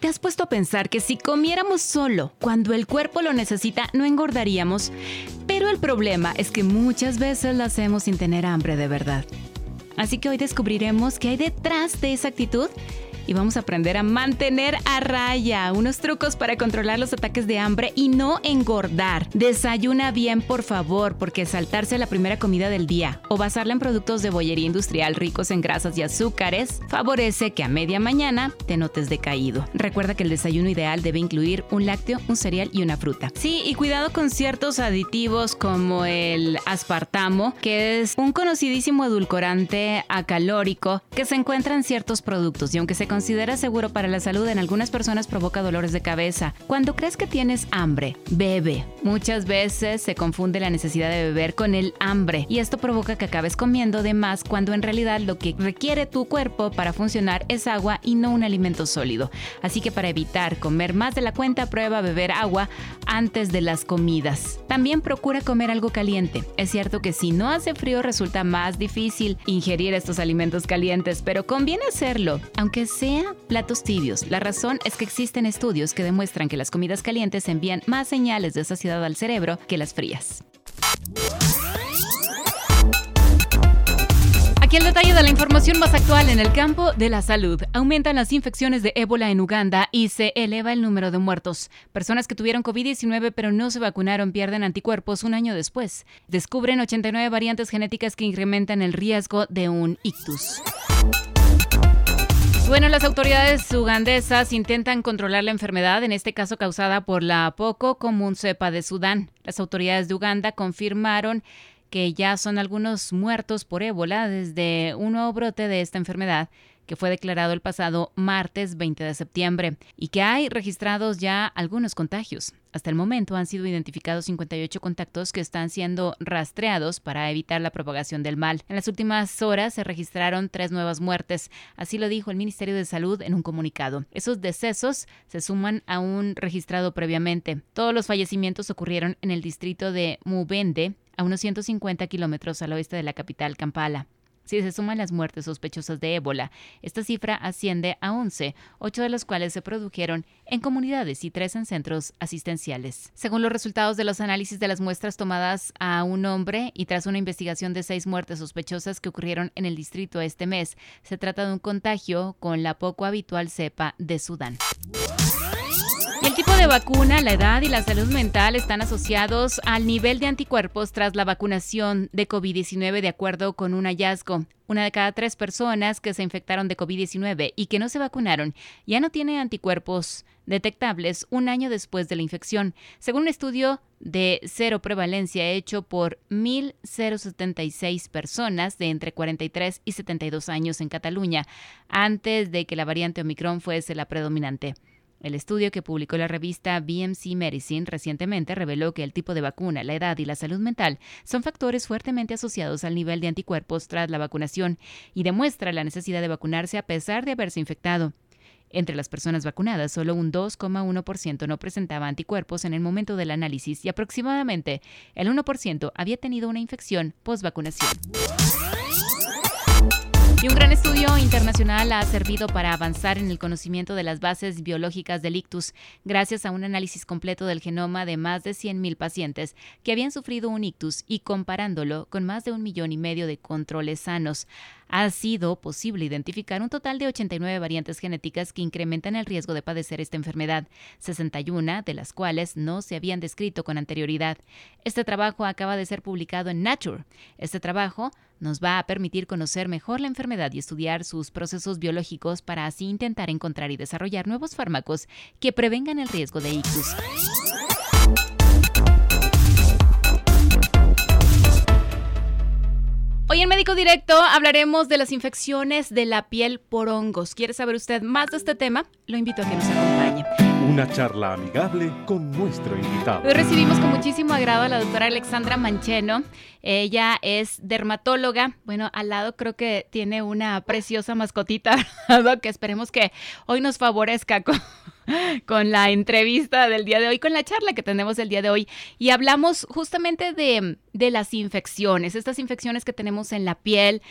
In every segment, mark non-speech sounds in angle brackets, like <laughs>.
¿Te has puesto a pensar que si comiéramos solo cuando el cuerpo lo necesita, no engordaríamos? Pero el problema es que muchas veces lo hacemos sin tener hambre de verdad. Así que hoy descubriremos qué hay detrás de esa actitud y vamos a aprender a mantener a raya unos trucos para controlar los ataques de hambre y no engordar. Desayuna bien, por favor, porque saltarse la primera comida del día o basarla en productos de bollería industrial ricos en grasas y azúcares favorece que a media mañana te notes decaído. Recuerda que el desayuno ideal debe incluir un lácteo, un cereal y una fruta. Sí, y cuidado con ciertos aditivos como el aspartamo, que es un conocidísimo edulcorante acalórico que se encuentra en ciertos productos y aunque se seguro para la salud, en algunas personas provoca dolores de cabeza. Cuando crees que tienes hambre, bebe. Muchas veces se confunde la necesidad de beber con el hambre y esto provoca que acabes comiendo de más cuando en realidad lo que requiere tu cuerpo para funcionar es agua y no un alimento sólido. Así que para evitar comer más de la cuenta, prueba beber agua antes de las comidas. También procura comer algo caliente. Es cierto que si no hace frío resulta más difícil ingerir estos alimentos calientes, pero conviene hacerlo, aunque sea platos tibios. La razón es que existen estudios que demuestran que las comidas calientes envían más señales de saciedad al cerebro que las frías. Aquí el detalle de la información más actual en el campo de la salud. Aumentan las infecciones de ébola en Uganda y se eleva el número de muertos. Personas que tuvieron COVID-19 pero no se vacunaron pierden anticuerpos un año después. Descubren 89 variantes genéticas que incrementan el riesgo de un ictus. Bueno, las autoridades ugandesas intentan controlar la enfermedad, en este caso causada por la poco común cepa de Sudán. Las autoridades de Uganda confirmaron que ya son algunos muertos por ébola desde un nuevo brote de esta enfermedad que fue declarado el pasado martes 20 de septiembre y que hay registrados ya algunos contagios. Hasta el momento han sido identificados 58 contactos que están siendo rastreados para evitar la propagación del mal. En las últimas horas se registraron tres nuevas muertes, así lo dijo el Ministerio de Salud en un comunicado. Esos decesos se suman a un registrado previamente. Todos los fallecimientos ocurrieron en el distrito de Mubende, a unos 150 kilómetros al oeste de la capital Kampala. Si se suman las muertes sospechosas de ébola, esta cifra asciende a 11, ocho de las cuales se produjeron en comunidades y tres en centros asistenciales. Según los resultados de los análisis de las muestras tomadas a un hombre y tras una investigación de seis muertes sospechosas que ocurrieron en el distrito este mes, se trata de un contagio con la poco habitual cepa de Sudán. El tipo de vacuna, la edad y la salud mental están asociados al nivel de anticuerpos tras la vacunación de COVID-19 de acuerdo con un hallazgo. Una de cada tres personas que se infectaron de COVID-19 y que no se vacunaron ya no tiene anticuerpos detectables un año después de la infección, según un estudio de cero prevalencia hecho por 1.076 personas de entre 43 y 72 años en Cataluña, antes de que la variante Omicron fuese la predominante. El estudio que publicó la revista BMC Medicine recientemente reveló que el tipo de vacuna, la edad y la salud mental son factores fuertemente asociados al nivel de anticuerpos tras la vacunación y demuestra la necesidad de vacunarse a pesar de haberse infectado. Entre las personas vacunadas, solo un 2,1% no presentaba anticuerpos en el momento del análisis y aproximadamente el 1% había tenido una infección post-vacunación. Y un gran estudio internacional ha servido para avanzar en el conocimiento de las bases biológicas del ictus, gracias a un análisis completo del genoma de más de 100.000 pacientes que habían sufrido un ictus y comparándolo con más de un millón y medio de controles sanos ha sido posible identificar un total de 89 variantes genéticas que incrementan el riesgo de padecer esta enfermedad, 61 de las cuales no se habían descrito con anterioridad. Este trabajo acaba de ser publicado en Nature. Este trabajo nos va a permitir conocer mejor la enfermedad y estudiar sus procesos biológicos para así intentar encontrar y desarrollar nuevos fármacos que prevengan el riesgo de ictus. Hoy en Médico Directo hablaremos de las infecciones de la piel por hongos. ¿Quiere saber usted más de este tema? Lo invito a que nos acompañe. Una charla amigable con nuestro invitado. Hoy recibimos con muchísimo agrado a la doctora Alexandra Mancheno. Ella es dermatóloga. Bueno, al lado creo que tiene una preciosa mascotita <laughs> que esperemos que hoy nos favorezca con, <laughs> con la entrevista del día de hoy, con la charla que tenemos el día de hoy. Y hablamos justamente de, de las infecciones, estas infecciones que tenemos en la piel.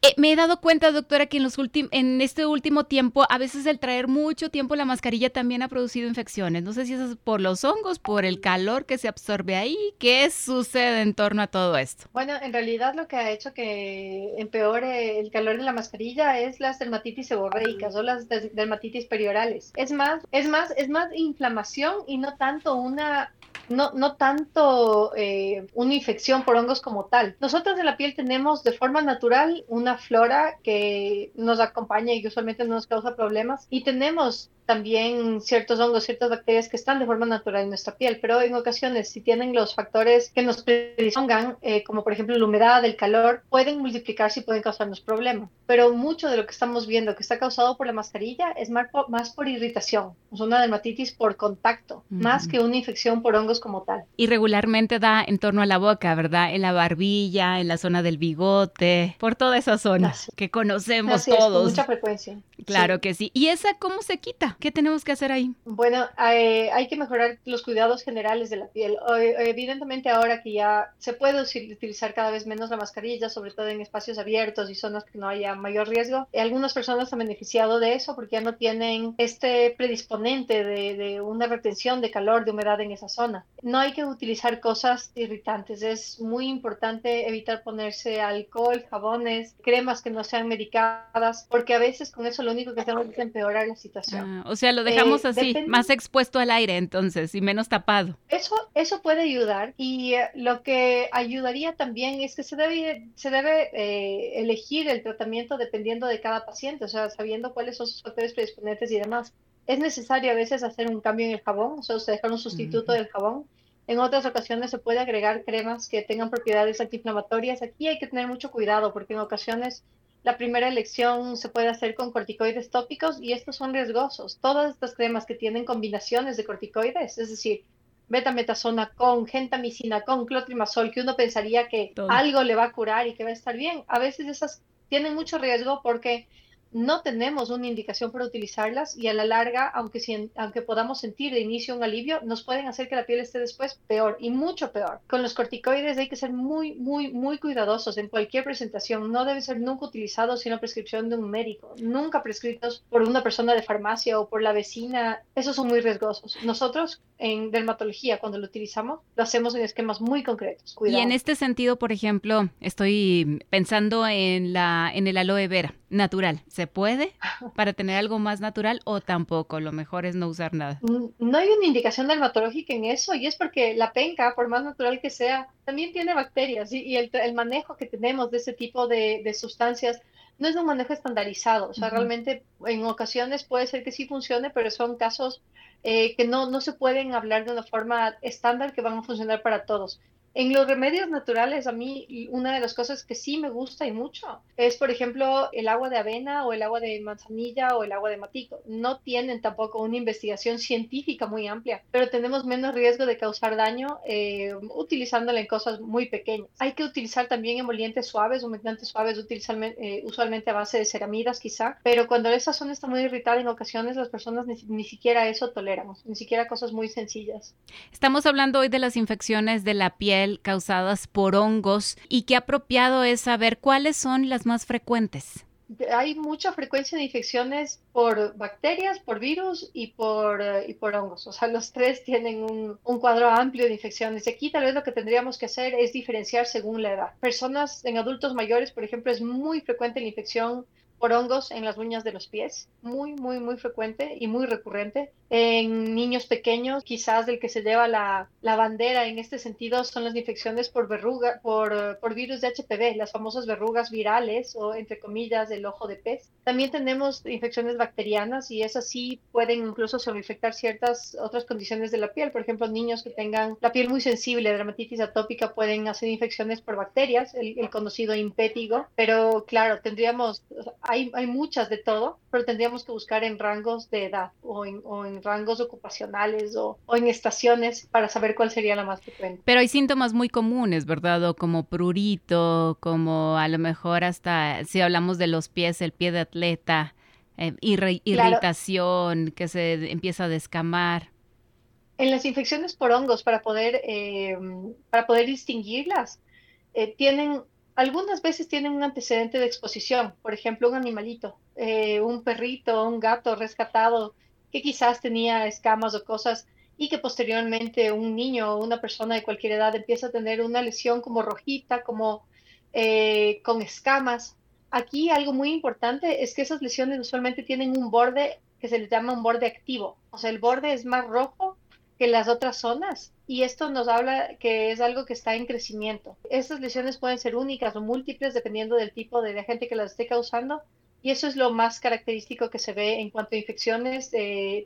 Eh, me he dado cuenta, doctora, que en, los en este último tiempo, a veces el traer mucho tiempo la mascarilla también ha producido infecciones. No sé si es por los hongos, por el calor que se absorbe ahí. ¿Qué sucede en torno a todo esto? Bueno, en realidad lo que ha hecho que empeore el calor en la mascarilla es las dermatitis seborreicas o las dermatitis periorales. Es más, es más, es más inflamación y no tanto una no, no tanto eh, una infección por hongos como tal. Nosotros en la piel tenemos de forma natural una flora que nos acompaña y usualmente no nos causa problemas y tenemos también ciertos hongos, ciertas bacterias que están de forma natural en nuestra piel, pero en ocasiones si tienen los factores que nos predispongan, eh, como por ejemplo la humedad, el calor, pueden multiplicarse y pueden causarnos problemas. Pero mucho de lo que estamos viendo que está causado por la mascarilla es más por, más por irritación, es una dermatitis por contacto, más que una infección por hongos como tal. Y regularmente da en torno a la boca, ¿verdad? En la barbilla, en la zona del bigote, por toda esa zona que conocemos todos. con mucha frecuencia. Claro que sí. ¿Y esa cómo se quita? ¿Qué tenemos que hacer ahí? Bueno, hay, que mejorar los cuidados generales de la piel. Evidentemente ahora que ya se puede utilizar cada vez menos la mascarilla, sobre todo en espacios abiertos y zonas que no haya mayor riesgo, eh, algunas personas han beneficiado de eso porque ya no tienen este predisponente de, de una retención de calor, de humedad en esa zona. No hay que utilizar cosas irritantes. Es muy importante evitar ponerse alcohol, jabones, cremas que no sean medicadas, porque a veces con eso lo único que hacemos es empeorar la situación. Ah, o sea, lo dejamos eh, así, más expuesto al aire entonces y menos tapado. Eso, eso puede ayudar y eh, lo que ayudaría también es que se debe, se debe eh, elegir el tratamiento dependiendo de cada paciente, o sea, sabiendo cuáles son sus factores predisponentes y demás. Es necesario a veces hacer un cambio en el jabón, o sea, usted dejar un sustituto del jabón. En otras ocasiones se puede agregar cremas que tengan propiedades antiinflamatorias. Aquí hay que tener mucho cuidado porque en ocasiones la primera elección se puede hacer con corticoides tópicos y estos son riesgosos. Todas estas cremas que tienen combinaciones de corticoides, es decir, betametasona con gentamicina con clotrimazol, que uno pensaría que algo le va a curar y que va a estar bien, a veces esas tienen mucho riesgo porque no tenemos una indicación para utilizarlas y a la larga, aunque, aunque podamos sentir de inicio un alivio, nos pueden hacer que la piel esté después peor y mucho peor. Con los corticoides hay que ser muy, muy, muy cuidadosos en cualquier presentación. No deben ser nunca utilizados sin la prescripción de un médico, nunca prescritos por una persona de farmacia o por la vecina. Esos son muy riesgosos. Nosotros en dermatología, cuando lo utilizamos, lo hacemos en esquemas muy concretos. Y en este sentido, por ejemplo, estoy pensando en, la, en el aloe vera natural. ¿Se puede para tener algo más natural o tampoco? Lo mejor es no usar nada. Mm, no hay una indicación dermatológica en eso y es porque la penca, por más natural que sea, también tiene bacterias y, el, manejo que tenemos de ese tipo de, sustancias no es un manejo estandarizado. O sea, realmente en ocasiones puede ser que sí funcione, pero son casos eh, que no, no se pueden hablar de una forma estándar que van a funcionar para todos. En los remedios naturales, a mí una de las cosas que sí me gusta y mucho es, por ejemplo, el agua de avena o el agua de manzanilla o el agua de matico. No tienen tampoco una investigación científica muy amplia, pero tenemos menos riesgo de causar daño eh, utilizándola en cosas muy pequeñas. Hay que utilizar también emolientes suaves, humectantes suaves, eh, usualmente a base de ceramidas quizá, pero cuando esa zona está muy irritada en ocasiones las personas ni, ni siquiera eso toleramos, ni siquiera cosas muy sencillas. Estamos hablando hoy de las infecciones de la piel causadas por hongos y qué apropiado es saber cuáles son las más frecuentes. Hay mucha frecuencia de infecciones por bacterias, por virus y por, hongos. O sea, los tres tienen un, cuadro amplio de infecciones. Y aquí tal vez lo que tendríamos que hacer es diferenciar según la edad. Personas en adultos mayores, por ejemplo, es muy frecuente la infección por hongos en las uñas de los pies, muy, muy, muy frecuente y muy recurrente. En niños pequeños, quizás del que se lleva la, la bandera en este sentido son las infecciones por verruga, por, por, virus de HPV, las famosas verrugas virales o entre comillas del ojo de pez. También tenemos infecciones bacterianas y esas sí pueden incluso sobreinfectar ciertas otras condiciones de la piel. Por ejemplo, niños que tengan la piel muy sensible, dermatitis atópica, pueden hacer infecciones por bacterias, el, el conocido impétigo. Pero claro, tendríamos, hay, hay muchas de todo, pero tendríamos que buscar en rangos de edad o en, o en en rangos ocupacionales o, o, en estaciones para saber cuál sería la más frecuente. Pero hay síntomas muy comunes, ¿verdad? O como prurito, como a lo mejor hasta si hablamos de los pies, el pie de atleta, eh, irritación, que se empieza a descamar. En las infecciones por hongos, para poder, eh, para poder distinguirlas, eh, tienen, algunas veces tienen un antecedente de exposición, por ejemplo, un animalito, un perrito, un gato rescatado que quizás tenía escamas o cosas y que posteriormente un niño o una persona de cualquier edad empieza a tener una lesión como rojita, como con escamas, Aquí algo muy importante es que esas lesiones usualmente tienen un borde que se les llama un borde activo. O sea, el borde es más rojo que las otras zonas y esto nos habla que es algo que está en crecimiento. Estas lesiones pueden ser únicas o múltiples dependiendo del tipo de agente que las esté causando y eso es lo más característico que se ve en cuanto a infecciones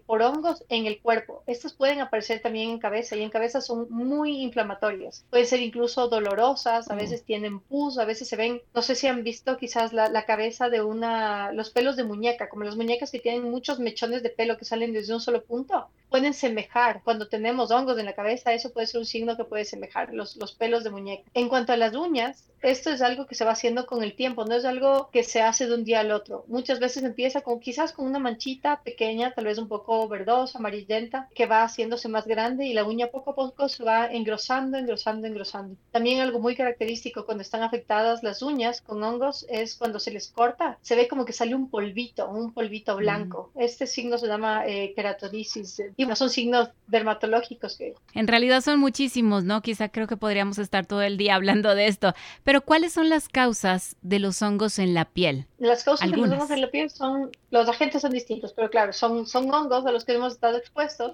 por hongos en el cuerpo. Estas pueden aparecer también en cabeza y en cabeza son muy inflamatorias. Pueden ser incluso dolorosas, a mm. veces tienen pus, a veces se ven, no sé si han visto quizás la, la, cabeza de una, los pelos de muñeca, como las muñecas que tienen muchos mechones de pelo que salen desde un solo punto pueden semejar. Cuando tenemos hongos en la cabeza, eso puede ser un signo que puede semejar los, los pelos de muñeca. En cuanto a las uñas, esto es algo que se va haciendo con el tiempo, no es algo que se hace de un día al otro. Muchas veces empieza con quizás con una manchita pequeña, tal vez un poco verdosa, amarillenta, que va haciéndose más grande y la uña poco a poco se va engrosando, engrosando, engrosando. También algo muy característico cuando están afectadas las uñas con hongos es cuando se les corta, se ve como que sale un polvito, un polvito blanco. Este signo se llama eh, no son signos dermatológicos que... En realidad son muchísimos, ¿no? Quizá creo que podríamos estar todo el día hablando de esto. Pero ¿cuáles son las causas de los hongos en la piel? Las causas de los hongos en la piel son, los agentes son distintos, pero claro, son, son hongos a los que hemos estado expuestos.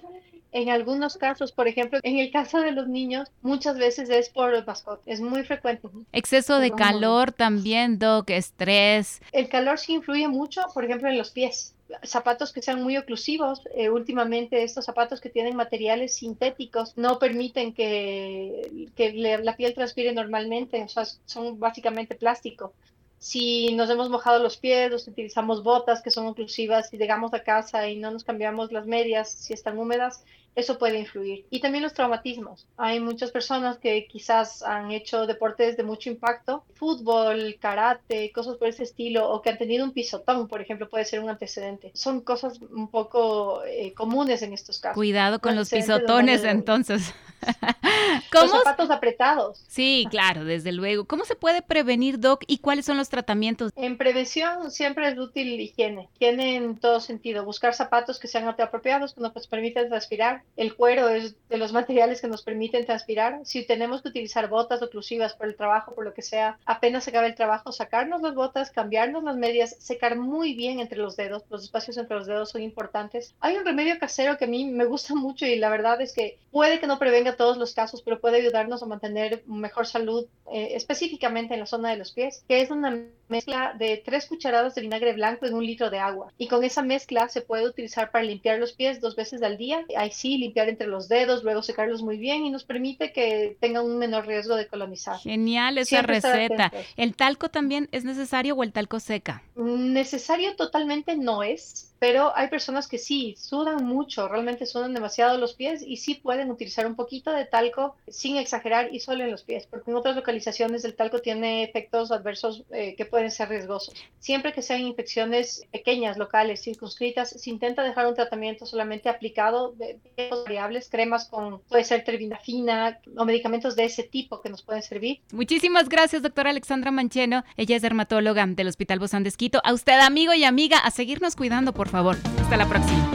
En algunos casos, por ejemplo, en el caso de los niños, muchas veces es por mascota, es muy frecuente. Exceso de calor también, Doc, estrés. El calor sí influye mucho, por ejemplo, en los pies zapatos que sean muy oclusivos. Eh, últimamente estos zapatos que tienen materiales sintéticos no permiten que, que la piel transpire normalmente, o sea, son básicamente plástico. Si nos hemos mojado los pies, utilizamos botas que son oclusivas, y llegamos a casa y no nos cambiamos las medias si están húmedas, eso puede influir. Y también los traumatismos. Hay muchas personas que quizás han hecho deportes de mucho impacto, fútbol, karate, cosas por ese estilo, o que han tenido un pisotón, por ejemplo, puede ser un antecedente. Son cosas un poco eh, comunes en estos casos. Cuidado con los pisotones entonces. <laughs> ¿Cómo? Los zapatos apretados. Sí, claro, desde luego. ¿Cómo se puede prevenir, Doc, y cuáles son los tratamientos? En prevención siempre es útil higiene. Higiene en todo sentido. Buscar zapatos que sean apropiados, que nos permitan respirar, el cuero es de los materiales que nos permiten transpirar. Si tenemos que utilizar botas oclusivas por el trabajo, por lo que sea, apenas se acabe el trabajo, sacarnos las botas, cambiarnos las medias, secar muy bien entre los dedos. Los espacios entre los dedos son importantes. Hay un remedio casero que a mí me gusta mucho y la verdad es que puede que no prevenga todos los casos, pero puede ayudarnos a mantener mejor salud, eh, específicamente en la zona de los pies, que es una mezcla de tres cucharadas de vinagre blanco en un litro de agua. Y con esa mezcla se puede utilizar para limpiar los pies dos veces al día. Ahí sí, limpiar entre los dedos, luego secarlos muy bien y nos permite que tengan un menor riesgo de colonizar. Genial esa receta. ¿El talco también es necesario o el talco seca? Necesario totalmente no es pero hay personas que sí, sudan mucho, realmente sudan demasiado los pies y sí pueden utilizar un poquito de talco sin exagerar y solo en los pies, porque en otras localizaciones el talco tiene efectos adversos eh, que pueden ser riesgosos. Siempre que sean infecciones pequeñas, locales, circunscritas, se intenta dejar un tratamiento solamente aplicado de variables, cremas con, puede ser terbinafina o medicamentos de ese tipo que nos pueden servir. Muchísimas gracias, doctora Alexandra Mancheno. Ella es dermatóloga del Hospital Bozán de Esquito. A usted, amigo y amiga, a seguirnos cuidando, por favor. Hasta la próxima.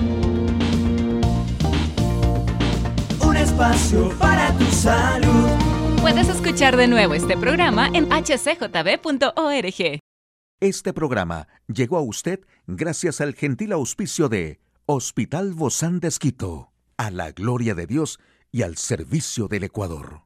Un espacio para tu salud. Puedes escuchar de nuevo este programa en hcjb.org. Este programa llegó a usted gracias al gentil auspicio de Hospital Bozán de Esquito, a la gloria de Dios y al servicio del Ecuador.